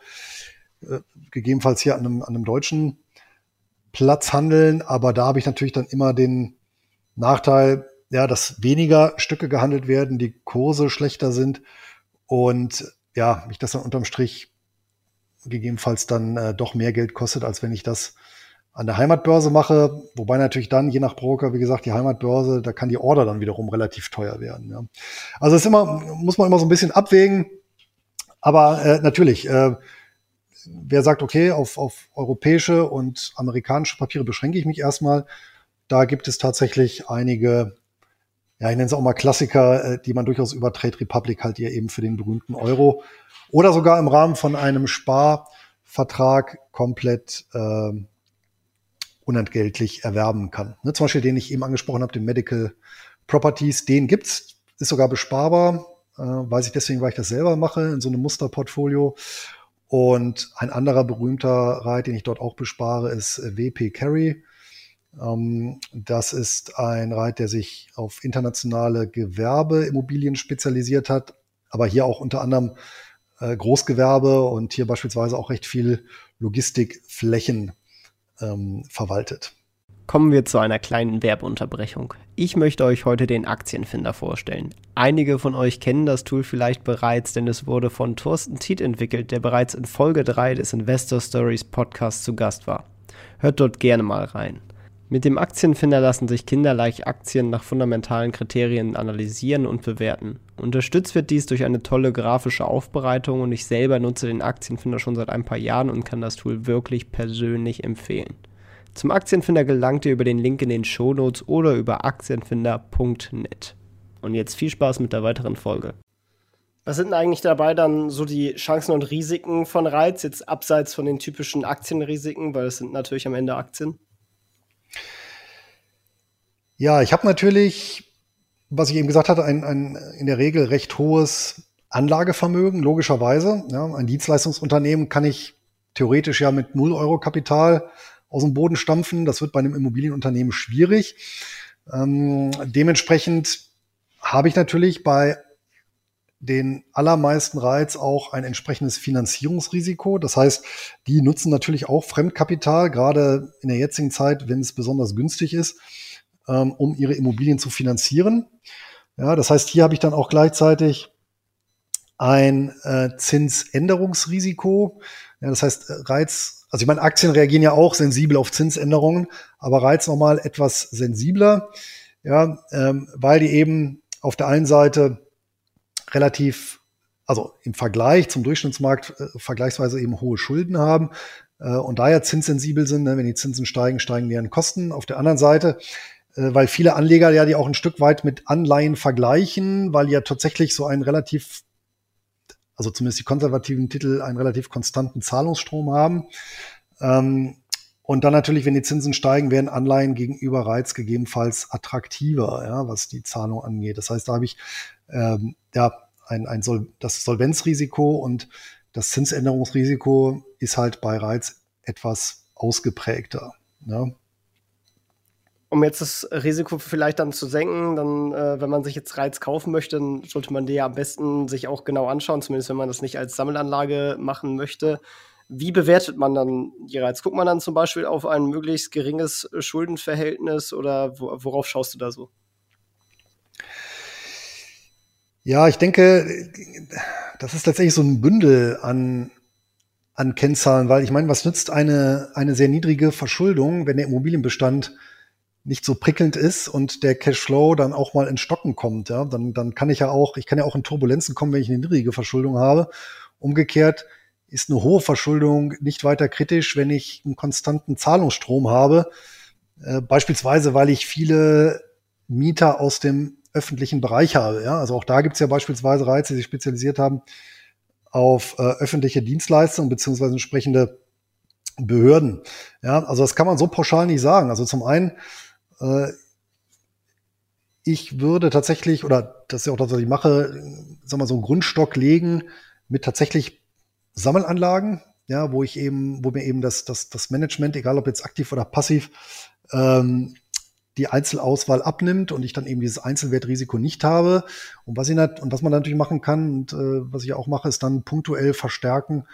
äh, gegebenenfalls hier an einem, an einem deutschen Platz handeln, aber da habe ich natürlich dann immer den Nachteil, ja, dass weniger Stücke gehandelt werden, die Kurse schlechter sind und ja, mich das dann unterm Strich gegebenenfalls dann äh, doch mehr Geld kostet, als wenn ich das an der Heimatbörse mache, wobei natürlich dann, je nach Broker, wie gesagt, die Heimatbörse, da kann die Order dann wiederum relativ teuer werden. Ja. Also ist immer, muss man immer so ein bisschen abwägen. Aber äh, natürlich, äh, wer sagt, okay, auf, auf europäische und amerikanische Papiere beschränke ich mich erstmal, da gibt es tatsächlich einige, ja, ich nenne es auch mal Klassiker, äh, die man durchaus über Trade Republic halt hier eben für den berühmten Euro oder sogar im Rahmen von einem Sparvertrag komplett äh, unentgeltlich erwerben kann. Ne, zum Beispiel den ich eben angesprochen habe, den Medical Properties, den gibt's, ist sogar besparbar, äh, weiß ich deswegen, weil ich das selber mache, in so einem Musterportfolio. Und ein anderer berühmter Reit, den ich dort auch bespare, ist WP Carry. Ähm, das ist ein Reit, der sich auf internationale Gewerbeimmobilien spezialisiert hat, aber hier auch unter anderem äh, Großgewerbe und hier beispielsweise auch recht viel Logistikflächen ähm, verwaltet. Kommen wir zu einer kleinen Werbeunterbrechung. Ich möchte euch heute den Aktienfinder vorstellen. Einige von euch kennen das Tool vielleicht bereits, denn es wurde von Thorsten Tiet entwickelt, der bereits in Folge 3 des Investor Stories Podcasts zu Gast war. Hört dort gerne mal rein. Mit dem Aktienfinder lassen sich kinderleicht Aktien nach fundamentalen Kriterien analysieren und bewerten. Unterstützt wird dies durch eine tolle grafische Aufbereitung und ich selber nutze den Aktienfinder schon seit ein paar Jahren und kann das Tool wirklich persönlich empfehlen. Zum Aktienfinder gelangt ihr über den Link in den Shownotes oder über aktienfinder.net. Und jetzt viel Spaß mit der weiteren Folge. Was sind denn eigentlich dabei dann so die Chancen und Risiken von Reiz, jetzt abseits von den typischen Aktienrisiken, weil es sind natürlich am Ende Aktien? Ja, ich habe natürlich, was ich eben gesagt hatte, ein, ein in der Regel recht hohes Anlagevermögen, logischerweise. Ja, ein Dienstleistungsunternehmen kann ich theoretisch ja mit 0 Euro Kapital aus dem Boden stampfen. Das wird bei einem Immobilienunternehmen schwierig. Ähm, dementsprechend habe ich natürlich bei den allermeisten Reiz auch ein entsprechendes Finanzierungsrisiko. Das heißt, die nutzen natürlich auch Fremdkapital, gerade in der jetzigen Zeit, wenn es besonders günstig ist, ähm, um ihre Immobilien zu finanzieren. Ja, das heißt, hier habe ich dann auch gleichzeitig ein äh, Zinsänderungsrisiko. Ja, das heißt, äh, Reiz, also ich meine, Aktien reagieren ja auch sensibel auf Zinsänderungen, aber Reiz nochmal etwas sensibler, ja, ähm, weil die eben auf der einen Seite relativ, also im Vergleich zum Durchschnittsmarkt äh, vergleichsweise eben hohe Schulden haben äh, und daher zinssensibel sind. Ne, wenn die Zinsen steigen, steigen deren Kosten. Auf der anderen Seite äh, weil viele Anleger ja die auch ein Stück weit mit Anleihen vergleichen, weil ja tatsächlich so ein relativ, also zumindest die konservativen Titel, einen relativ konstanten Zahlungsstrom haben. Ähm, und dann natürlich, wenn die Zinsen steigen, werden Anleihen gegenüber Reiz gegebenenfalls attraktiver, ja, was die Zahlung angeht. Das heißt, da habe ich ähm, ja ein, ein Sol das Solvenzrisiko und das Zinsänderungsrisiko ist halt bei Reiz etwas ausgeprägter. Ja um jetzt das Risiko vielleicht dann zu senken, dann, äh, wenn man sich jetzt Reiz kaufen möchte, dann sollte man die ja am besten sich auch genau anschauen, zumindest wenn man das nicht als Sammelanlage machen möchte. Wie bewertet man dann die Reiz? Guckt man dann zum Beispiel auf ein möglichst geringes Schuldenverhältnis oder worauf schaust du da so? Ja, ich denke, das ist tatsächlich so ein Bündel an, an Kennzahlen, weil ich meine, was nützt eine, eine sehr niedrige Verschuldung, wenn der Immobilienbestand nicht so prickelnd ist und der Cashflow dann auch mal in Stocken kommt, ja, dann, dann kann ich ja auch, ich kann ja auch in Turbulenzen kommen, wenn ich eine niedrige Verschuldung habe. Umgekehrt ist eine hohe Verschuldung nicht weiter kritisch, wenn ich einen konstanten Zahlungsstrom habe. Äh, beispielsweise, weil ich viele Mieter aus dem öffentlichen Bereich habe. Ja? Also auch da gibt's ja beispielsweise Reize, die sich spezialisiert haben auf äh, öffentliche Dienstleistungen beziehungsweise entsprechende Behörden. Ja, also das kann man so pauschal nicht sagen. Also zum einen äh, ich würde tatsächlich, oder das ist ja auch das, was ich mache, sag mal, so einen Grundstock legen mit tatsächlich Sammelanlagen, ja, wo ich eben, wo mir eben das, das, das Management, egal ob jetzt aktiv oder passiv, ähm, die Einzelauswahl abnimmt und ich dann eben dieses Einzelwertrisiko nicht habe. Und was, ich nicht, und was man natürlich machen kann, und äh, was ich auch mache, ist dann punktuell verstärken,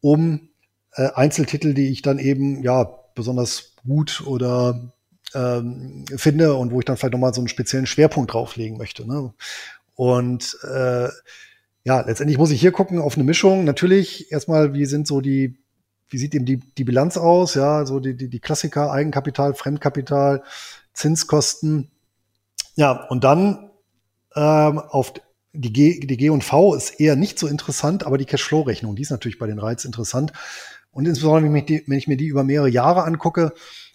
um äh, Einzeltitel, die ich dann eben ja besonders gut oder ähm, finde und wo ich dann vielleicht nochmal so einen speziellen Schwerpunkt drauflegen möchte. Ne? Und äh, ja, letztendlich muss ich hier gucken auf eine Mischung. Natürlich erstmal, wie sind so die, wie sieht eben die, die Bilanz aus? Ja, so die, die, die Klassiker, Eigenkapital, Fremdkapital, Zinskosten. Ja, und dann ähm, auf die G, die G und V ist eher nicht so interessant, aber die Cashflow-Rechnung, die ist natürlich bei den Reiz interessant. Und insbesondere, wenn ich, die, wenn ich mir die über mehrere Jahre angucke,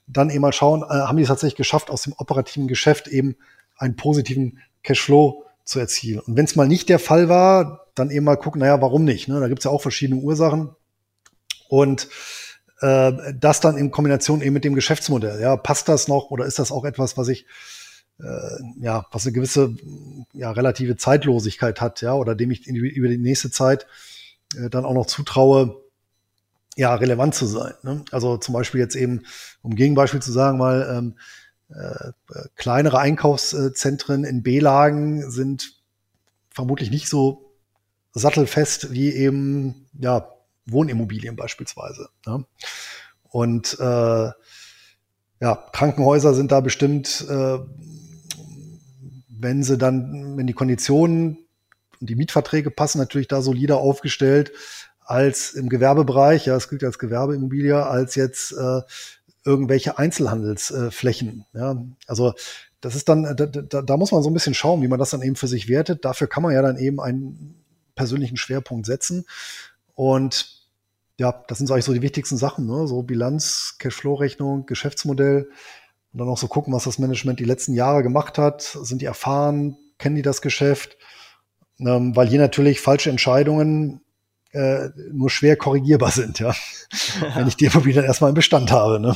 dann eben mal schauen, äh, haben die es tatsächlich geschafft, aus dem operativen Geschäft eben einen positiven Cashflow zu erzielen. Und wenn es mal nicht der Fall war, dann eben mal gucken, naja, warum nicht? Ne? Da gibt es ja auch verschiedene Ursachen. Und äh, das dann in Kombination eben mit dem Geschäftsmodell. Ja, passt das noch oder ist das auch etwas, was ich äh, ja, was eine gewisse ja, relative Zeitlosigkeit hat, ja, oder dem ich in, über die nächste Zeit äh, dann auch noch zutraue, ja, relevant zu sein. Ne? Also zum Beispiel jetzt eben, um Gegenbeispiel zu sagen, mal ähm, äh, kleinere Einkaufszentren in B-Lagen sind vermutlich nicht so sattelfest wie eben ja, Wohnimmobilien beispielsweise. Ne? Und äh, ja, Krankenhäuser sind da bestimmt, äh, wenn sie dann, wenn die Konditionen und die Mietverträge passen, natürlich da solider aufgestellt als im Gewerbebereich, ja, es gilt als Gewerbeimmobilie, als jetzt äh, irgendwelche Einzelhandelsflächen. Äh, ja, also das ist dann, da, da, da muss man so ein bisschen schauen, wie man das dann eben für sich wertet. Dafür kann man ja dann eben einen persönlichen Schwerpunkt setzen. Und ja, das sind eigentlich so die wichtigsten Sachen, ne? so Bilanz, Cashflow-Rechnung, Geschäftsmodell und dann auch so gucken, was das Management die letzten Jahre gemacht hat. Sind die erfahren? Kennen die das Geschäft? Ähm, weil hier natürlich falsche Entscheidungen äh, nur schwer korrigierbar sind, ja. Wenn ich die Immobilie dann erstmal im Bestand habe, ne?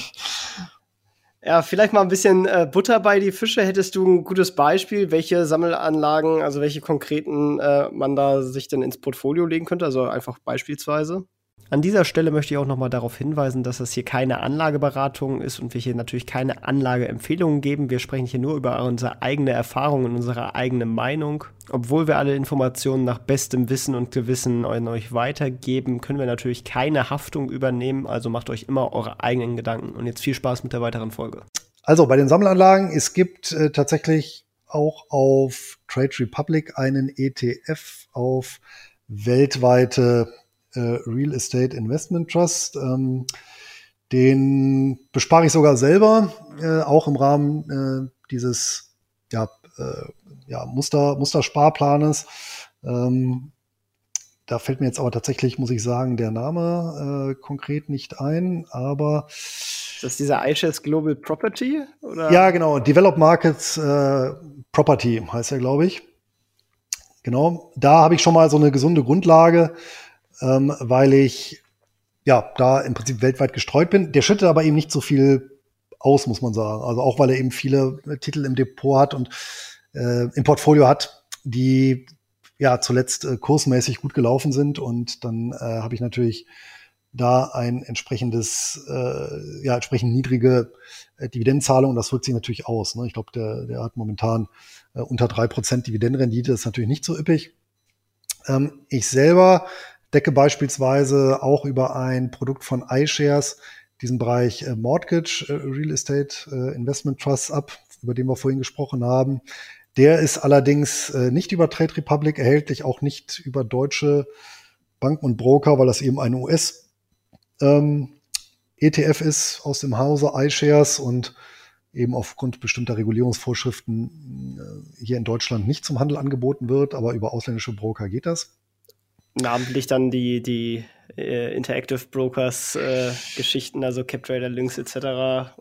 Ja, vielleicht mal ein bisschen äh, Butter bei die Fische. Hättest du ein gutes Beispiel, welche Sammelanlagen, also welche konkreten äh, man da sich denn ins Portfolio legen könnte? Also einfach beispielsweise. An dieser Stelle möchte ich auch nochmal darauf hinweisen, dass das hier keine Anlageberatung ist und wir hier natürlich keine Anlageempfehlungen geben. Wir sprechen hier nur über unsere eigene Erfahrung und unsere eigene Meinung. Obwohl wir alle Informationen nach bestem Wissen und Gewissen an euch weitergeben, können wir natürlich keine Haftung übernehmen. Also macht euch immer eure eigenen Gedanken. Und jetzt viel Spaß mit der weiteren Folge. Also bei den Sammelanlagen, es gibt äh, tatsächlich auch auf Trade Republic einen ETF auf weltweite Real Estate Investment Trust. Ähm, den bespare ich sogar selber, äh, auch im Rahmen äh, dieses ja, äh, ja, Muster, Mustersparplanes. Ähm, da fällt mir jetzt aber tatsächlich, muss ich sagen, der Name äh, konkret nicht ein, aber. Ist das dieser iShares Global Property? Oder? Ja, genau. Develop Markets äh, Property heißt er, glaube ich. Genau. Da habe ich schon mal so eine gesunde Grundlage, ähm, weil ich ja da im Prinzip weltweit gestreut bin. Der schüttet aber eben nicht so viel aus, muss man sagen. Also auch weil er eben viele Titel im Depot hat und äh, im Portfolio hat, die ja zuletzt äh, kursmäßig gut gelaufen sind. Und dann äh, habe ich natürlich da ein entsprechendes, äh, ja, entsprechend niedrige äh, Dividendenzahlung. Und das wirkt sich natürlich aus. Ne? Ich glaube, der, der hat momentan äh, unter drei Prozent Dividendenrendite. Das ist natürlich nicht so üppig. Ähm, ich selber decke beispielsweise auch über ein Produkt von iShares diesen Bereich äh, Mortgage äh, Real Estate äh, Investment Trust ab, über den wir vorhin gesprochen haben. Der ist allerdings nicht über Trade Republic erhältlich, auch nicht über deutsche Banken und Broker, weil das eben ein US ähm, ETF ist aus dem Hause iShares und eben aufgrund bestimmter Regulierungsvorschriften hier in Deutschland nicht zum Handel angeboten wird, aber über ausländische Broker geht das namentlich dann die, die äh, Interactive Brokers äh, Geschichten, also CapTrader Links etc.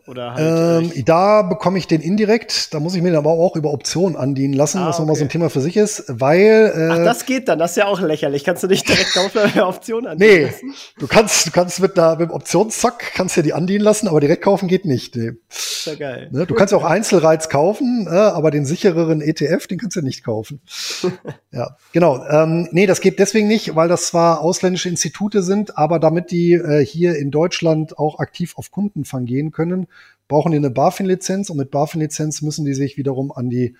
Oder halt, ähm, da bekomme ich den indirekt, da muss ich mir aber auch über Optionen andienen lassen, ah, was nochmal so ein Thema für sich ist, weil äh, Ach, das geht dann, das ist ja auch lächerlich. Kannst du nicht direkt kaufen oder Optionen andienen nee, lassen? du kannst, du kannst mit da mit dem Optionszack kannst dir die andienen lassen, aber direkt kaufen geht nicht. Nee. Ist ja geil. Ne, du kannst ja auch Einzelreiz kaufen, äh, aber den sichereren ETF, den kannst du nicht kaufen. ja, genau. Ähm, nee, das geht deswegen nicht, weil das zwar ausländische Institute sind, aber damit die äh, hier in Deutschland auch aktiv auf Kundenfang gehen können, brauchen die eine BaFin-Lizenz und mit BaFin-Lizenz müssen die sich wiederum an die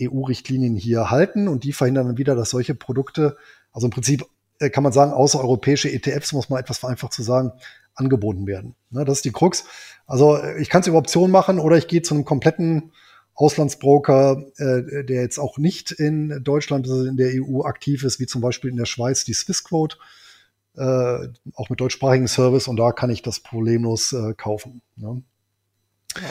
EU-Richtlinien hier halten und die verhindern dann wieder, dass solche Produkte, also im Prinzip äh, kann man sagen, außereuropäische ETFs, muss man etwas vereinfacht zu sagen, angeboten werden. Ne, das ist die Krux. Also äh, ich kann es über Optionen machen oder ich gehe zu einem kompletten Auslandsbroker, äh, der jetzt auch nicht in Deutschland, also in der EU aktiv ist, wie zum Beispiel in der Schweiz die Swissquote äh, auch mit deutschsprachigen Service und da kann ich das problemlos äh, kaufen. Ne? Ja,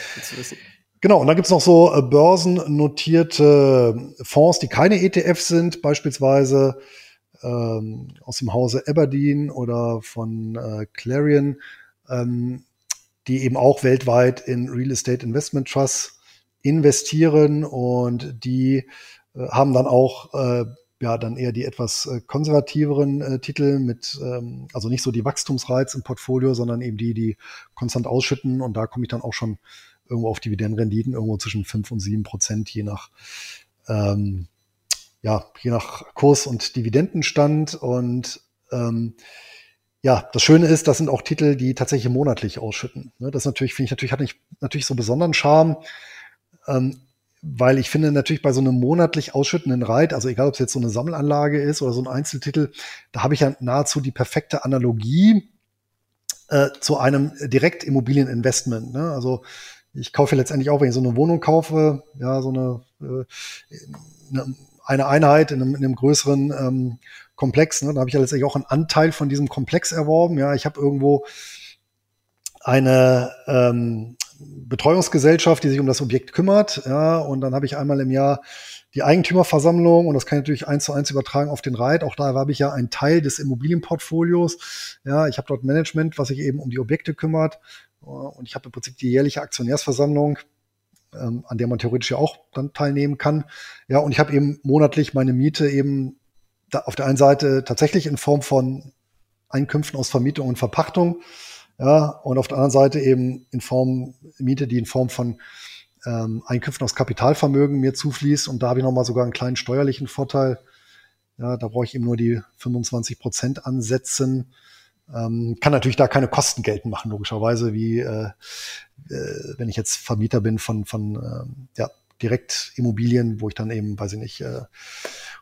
Genau, und dann gibt's noch so äh, börsennotierte Fonds, die keine ETFs sind, beispielsweise ähm, aus dem Hause Aberdeen oder von äh, Clarion, ähm, die eben auch weltweit in Real Estate Investment Trusts investieren und die äh, haben dann auch äh, ja dann eher die etwas äh, konservativeren äh, Titel mit, ähm, also nicht so die Wachstumsreiz im Portfolio, sondern eben die, die konstant ausschütten. Und da komme ich dann auch schon irgendwo auf Dividendenrenditen, irgendwo zwischen fünf und sieben Prozent, je nach, ähm, ja, je nach Kurs und Dividendenstand. Und ähm, ja, das Schöne ist, das sind auch Titel, die tatsächlich monatlich ausschütten. Ne, das natürlich, finde ich natürlich, hat nicht, natürlich so besonderen Charme. Ähm, weil ich finde natürlich bei so einem monatlich ausschüttenden Reit, also egal ob es jetzt so eine Sammelanlage ist oder so ein Einzeltitel, da habe ich ja nahezu die perfekte Analogie äh, zu einem Direktimmobilieninvestment. Ne? Also ich kaufe letztendlich auch, wenn ich so eine Wohnung kaufe, ja, so eine, äh, eine Einheit in einem, in einem größeren ähm, Komplex, ne? dann habe ich ja letztendlich auch einen Anteil von diesem Komplex erworben. Ja, ich habe irgendwo eine ähm, Betreuungsgesellschaft, die sich um das Objekt kümmert. Ja, und dann habe ich einmal im Jahr die Eigentümerversammlung und das kann ich natürlich eins zu eins übertragen auf den Reit. Auch da habe ich ja einen Teil des Immobilienportfolios. Ja, ich habe dort Management, was sich eben um die Objekte kümmert. Und ich habe im Prinzip die jährliche Aktionärsversammlung, ähm, an der man theoretisch ja auch dann teilnehmen kann. Ja, und ich habe eben monatlich meine Miete eben auf der einen Seite tatsächlich in Form von Einkünften aus Vermietung und Verpachtung. Ja, und auf der anderen Seite eben in Form Miete, die in Form von ähm, Einkünften aus Kapitalvermögen mir zufließt. Und da habe ich nochmal sogar einen kleinen steuerlichen Vorteil. Ja, da brauche ich eben nur die 25 Prozent ansetzen. Ähm, kann natürlich da keine Kosten geltend machen, logischerweise, wie äh, äh, wenn ich jetzt Vermieter bin von, von ähm, ja, direkt Immobilien, wo ich dann eben, weiß ich nicht, äh,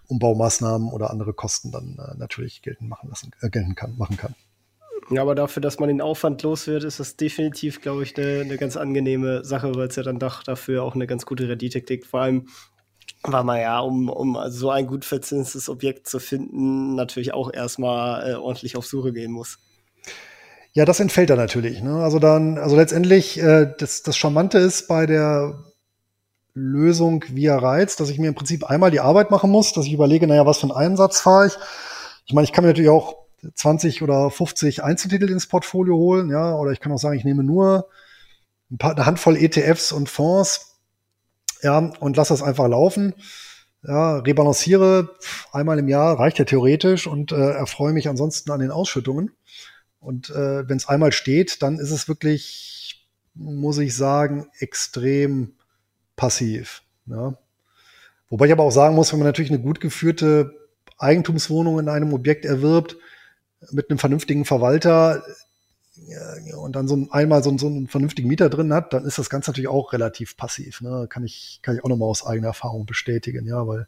Umbaumaßnahmen oder andere Kosten dann äh, natürlich geltend machen lassen, äh, geltend kann, machen kann. Ja, aber dafür, dass man den Aufwand los wird, ist das definitiv, glaube ich, eine, eine ganz angenehme Sache, weil es ja dann doch dafür auch eine ganz gute Rendite kriegt. Vor allem, weil man ja, um, um so ein gut verzinstes Objekt zu finden, natürlich auch erstmal äh, ordentlich auf Suche gehen muss. Ja, das entfällt da natürlich. Ne? Also dann, also letztendlich, äh, das, das Charmante ist bei der Lösung via Reiz, dass ich mir im Prinzip einmal die Arbeit machen muss, dass ich überlege, naja, was für einen Einsatz fahre ich. Ich meine, ich kann mir natürlich auch 20 oder 50 Einzeltitel ins Portfolio holen, ja, oder ich kann auch sagen, ich nehme nur ein paar, eine Handvoll ETFs und Fonds, ja, und lasse das einfach laufen. Ja, rebalanciere einmal im Jahr, reicht ja theoretisch und äh, erfreue mich ansonsten an den Ausschüttungen. Und äh, wenn es einmal steht, dann ist es wirklich, muss ich sagen, extrem passiv. Ja. Wobei ich aber auch sagen muss, wenn man natürlich eine gut geführte Eigentumswohnung in einem Objekt erwirbt, mit einem vernünftigen Verwalter ja, und dann so ein, einmal so, so einen vernünftigen Mieter drin hat, dann ist das Ganze natürlich auch relativ passiv. Ne? Kann ich, kann ich auch nochmal aus eigener Erfahrung bestätigen, ja, weil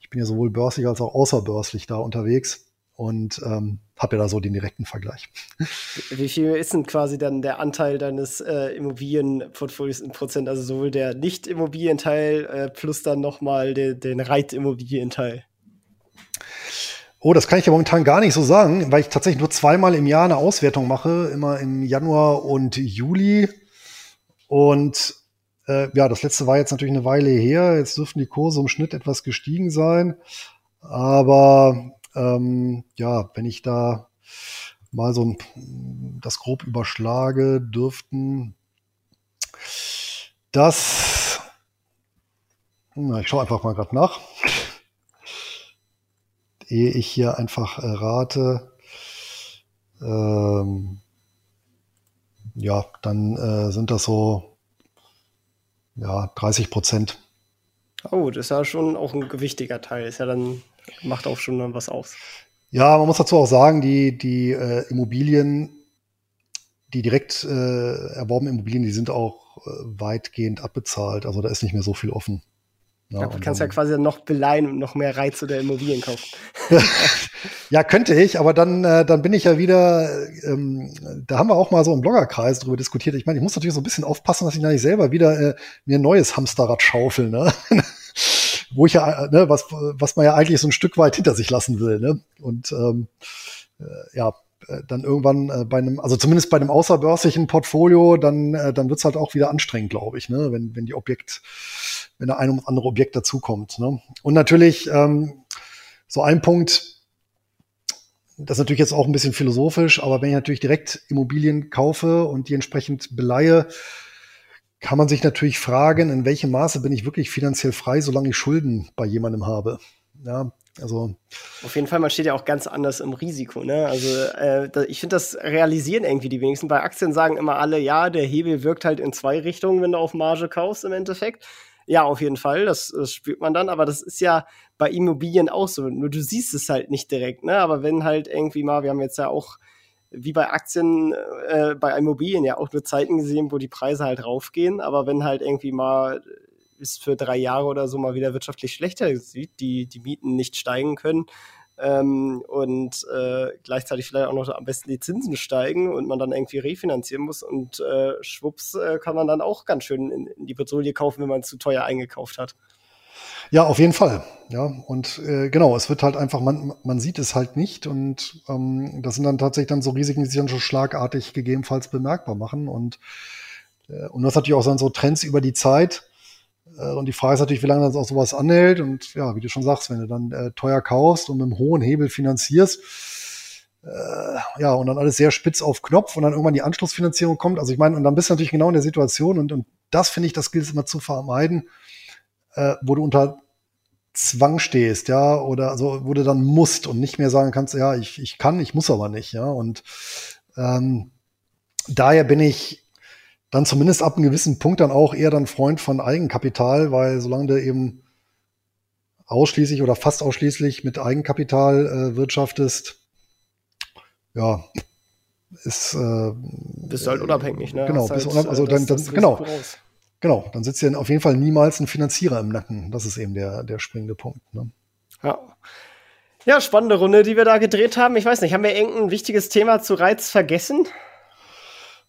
ich bin ja sowohl börslich als auch außerbörslich da unterwegs und ähm, habe ja da so den direkten Vergleich. Wie viel ist denn quasi dann der Anteil deines äh, Immobilienportfolios in Prozent? Also sowohl der Nicht-Immobilienteil äh, plus dann nochmal den, den Reit-Immobilienteil? Oh, das kann ich ja momentan gar nicht so sagen, weil ich tatsächlich nur zweimal im Jahr eine Auswertung mache, immer im Januar und Juli. Und äh, ja, das letzte war jetzt natürlich eine Weile her. Jetzt dürften die Kurse im Schnitt etwas gestiegen sein. Aber ähm, ja, wenn ich da mal so ein, das grob überschlage, dürften das, na, ich schaue einfach mal gerade nach ehe ich hier einfach äh, rate, ähm, ja, dann äh, sind das so ja, 30 Prozent. Oh, das ist ja schon auch ein gewichtiger Teil. Ist ja dann, macht auch schon dann was aus. Ja, man muss dazu auch sagen, die, die äh, Immobilien, die direkt äh, erworbenen Immobilien, die sind auch äh, weitgehend abbezahlt. Also da ist nicht mehr so viel offen. Ja, du kannst ja quasi noch beleihen und noch mehr Reiz oder Immobilien kaufen. ja, könnte ich, aber dann, äh, dann bin ich ja wieder, ähm, da haben wir auch mal so im Bloggerkreis drüber diskutiert. Ich meine, ich muss natürlich so ein bisschen aufpassen, dass ich da nicht selber wieder äh, mir ein neues Hamsterrad schaufel, ne? Wo ich ja, ne, was, was man ja eigentlich so ein Stück weit hinter sich lassen will, ne? Und ähm, äh, ja, äh, dann irgendwann äh, bei einem, also zumindest bei einem außerbörslichen Portfolio, dann, äh, dann wird's halt auch wieder anstrengend, glaube ich, ne? wenn, wenn die Objekt, wenn da ein oder andere Objekt dazukommt. Ne? Und natürlich ähm, so ein Punkt, das ist natürlich jetzt auch ein bisschen philosophisch, aber wenn ich natürlich direkt Immobilien kaufe und die entsprechend beleihe, kann man sich natürlich fragen, in welchem Maße bin ich wirklich finanziell frei, solange ich Schulden bei jemandem habe. Ja, also auf jeden Fall, man steht ja auch ganz anders im Risiko. Ne? Also äh, da, ich finde, das realisieren irgendwie die wenigsten. Bei Aktien sagen immer alle, ja, der Hebel wirkt halt in zwei Richtungen, wenn du auf Marge kaufst im Endeffekt. Ja, auf jeden Fall, das, das spürt man dann, aber das ist ja bei Immobilien auch so. Nur du siehst es halt nicht direkt, ne? Aber wenn halt irgendwie mal, wir haben jetzt ja auch wie bei Aktien, äh, bei Immobilien ja auch nur Zeiten gesehen, wo die Preise halt raufgehen, aber wenn halt irgendwie mal es für drei Jahre oder so mal wieder wirtschaftlich schlechter sieht, die, die Mieten nicht steigen können ähm, und äh, gleichzeitig vielleicht auch noch am besten die Zinsen steigen und man dann irgendwie refinanzieren muss und äh, schwupps äh, kann man dann auch ganz schön in, in die Petrolie kaufen, wenn man zu teuer eingekauft hat. Ja, auf jeden Fall. Ja, und äh, genau, es wird halt einfach, man, man sieht es halt nicht und ähm, das sind dann tatsächlich dann so Risiken, die sich dann schon schlagartig gegebenenfalls bemerkbar machen und Äh, und du hast natürlich auch dann so Trends über die Zeit. Äh, und die Frage ist natürlich, wie lange dann auch sowas anhält. Und ja, wie du schon sagst, wenn du dann äh, teuer kaufst und mit einem hohen Hebel finanzierst, äh, ja, und dann alles sehr spitz auf Knopf und dann irgendwann die Anschlussfinanzierung kommt. Also ich meine, und dann bist du natürlich genau in der Situation und, und das finde ich, das gilt es immer zu vermeiden, äh, wo du unter Zwang stehst, ja, oder also wo du dann musst und nicht mehr sagen kannst, ja, ich, ich kann, ich muss aber nicht, ja. Und ähm, daher bin ich dann zumindest ab einem gewissen Punkt dann auch eher dann Freund von Eigenkapital, weil solange du eben ausschließlich oder fast ausschließlich mit Eigenkapital äh, wirtschaftest, ja, ist äh, bist du halt unabhängig, ne? Genau, bist halt, also dann, dann genau. Genau, dann sitzt ja auf jeden Fall niemals ein Finanzierer im Nacken. Das ist eben der, der springende Punkt. Ne? Ja. Ja, spannende Runde, die wir da gedreht haben. Ich weiß nicht, haben wir irgendein wichtiges Thema zu Reiz vergessen?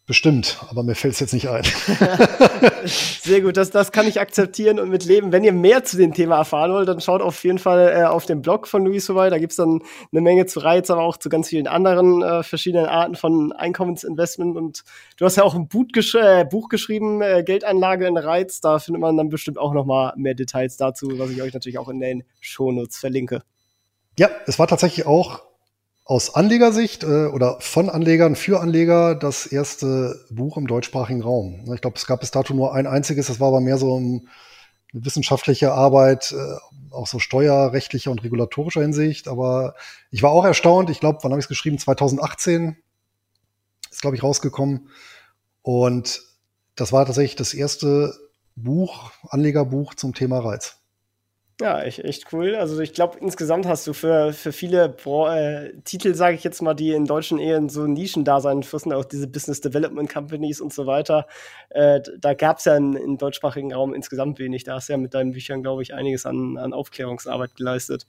Bestimmt, aber mir fällt es jetzt nicht ein. Sehr gut, das, das kann ich akzeptieren und mitleben. Wenn ihr mehr zu dem Thema erfahren wollt, dann schaut auf jeden Fall äh, auf dem Blog von Louis vorbei. Da gibt's dann eine Menge zu Reiz, aber auch zu ganz vielen anderen äh, verschiedenen Arten von Einkommensinvestment. Und du hast ja auch ein Buch, gesch äh, Buch geschrieben, äh, Geldanlage in Reiz. Da findet man dann bestimmt auch noch mal mehr Details dazu, was ich euch natürlich auch in den Shownotes verlinke. Ja, es war tatsächlich auch aus Anlegersicht äh, oder von Anlegern für Anleger das erste Buch im deutschsprachigen Raum. Ich glaube, es gab bis dato nur ein einziges, das war aber mehr so eine wissenschaftliche Arbeit, äh, auch so steuerrechtlicher und regulatorischer Hinsicht. Aber ich war auch erstaunt, ich glaube, wann habe ich es geschrieben? 2018 ist, glaube ich, rausgekommen. Und das war tatsächlich das erste Buch, Anlegerbuch zum Thema Reiz. Ja, echt, echt cool. Also ich glaube, insgesamt hast du für, für viele Bro äh, Titel, sage ich jetzt mal, die in deutschen Ehen so Nischendasein fürsten, auch diese Business Development Companies und so weiter. Äh, da gab es ja im deutschsprachigen Raum insgesamt wenig. Da hast du ja mit deinen Büchern, glaube ich, einiges an, an Aufklärungsarbeit geleistet.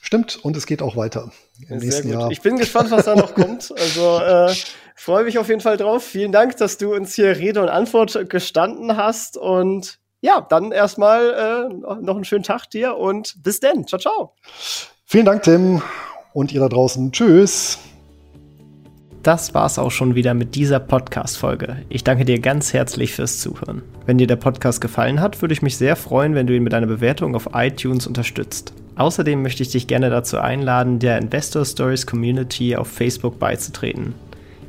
Stimmt, und es geht auch weiter im Sehr nächsten gut. Jahr. Ich bin gespannt, was da noch kommt. Also äh, freue mich auf jeden Fall drauf. Vielen Dank, dass du uns hier Rede und Antwort gestanden hast und ja, dann erstmal äh, noch einen schönen Tag dir und bis denn. Ciao, ciao. Vielen Dank, Tim. Und ihr da draußen. Tschüss. Das war's auch schon wieder mit dieser Podcast-Folge. Ich danke dir ganz herzlich fürs Zuhören. Wenn dir der Podcast gefallen hat, würde ich mich sehr freuen, wenn du ihn mit einer Bewertung auf iTunes unterstützt. Außerdem möchte ich dich gerne dazu einladen, der Investor Stories Community auf Facebook beizutreten.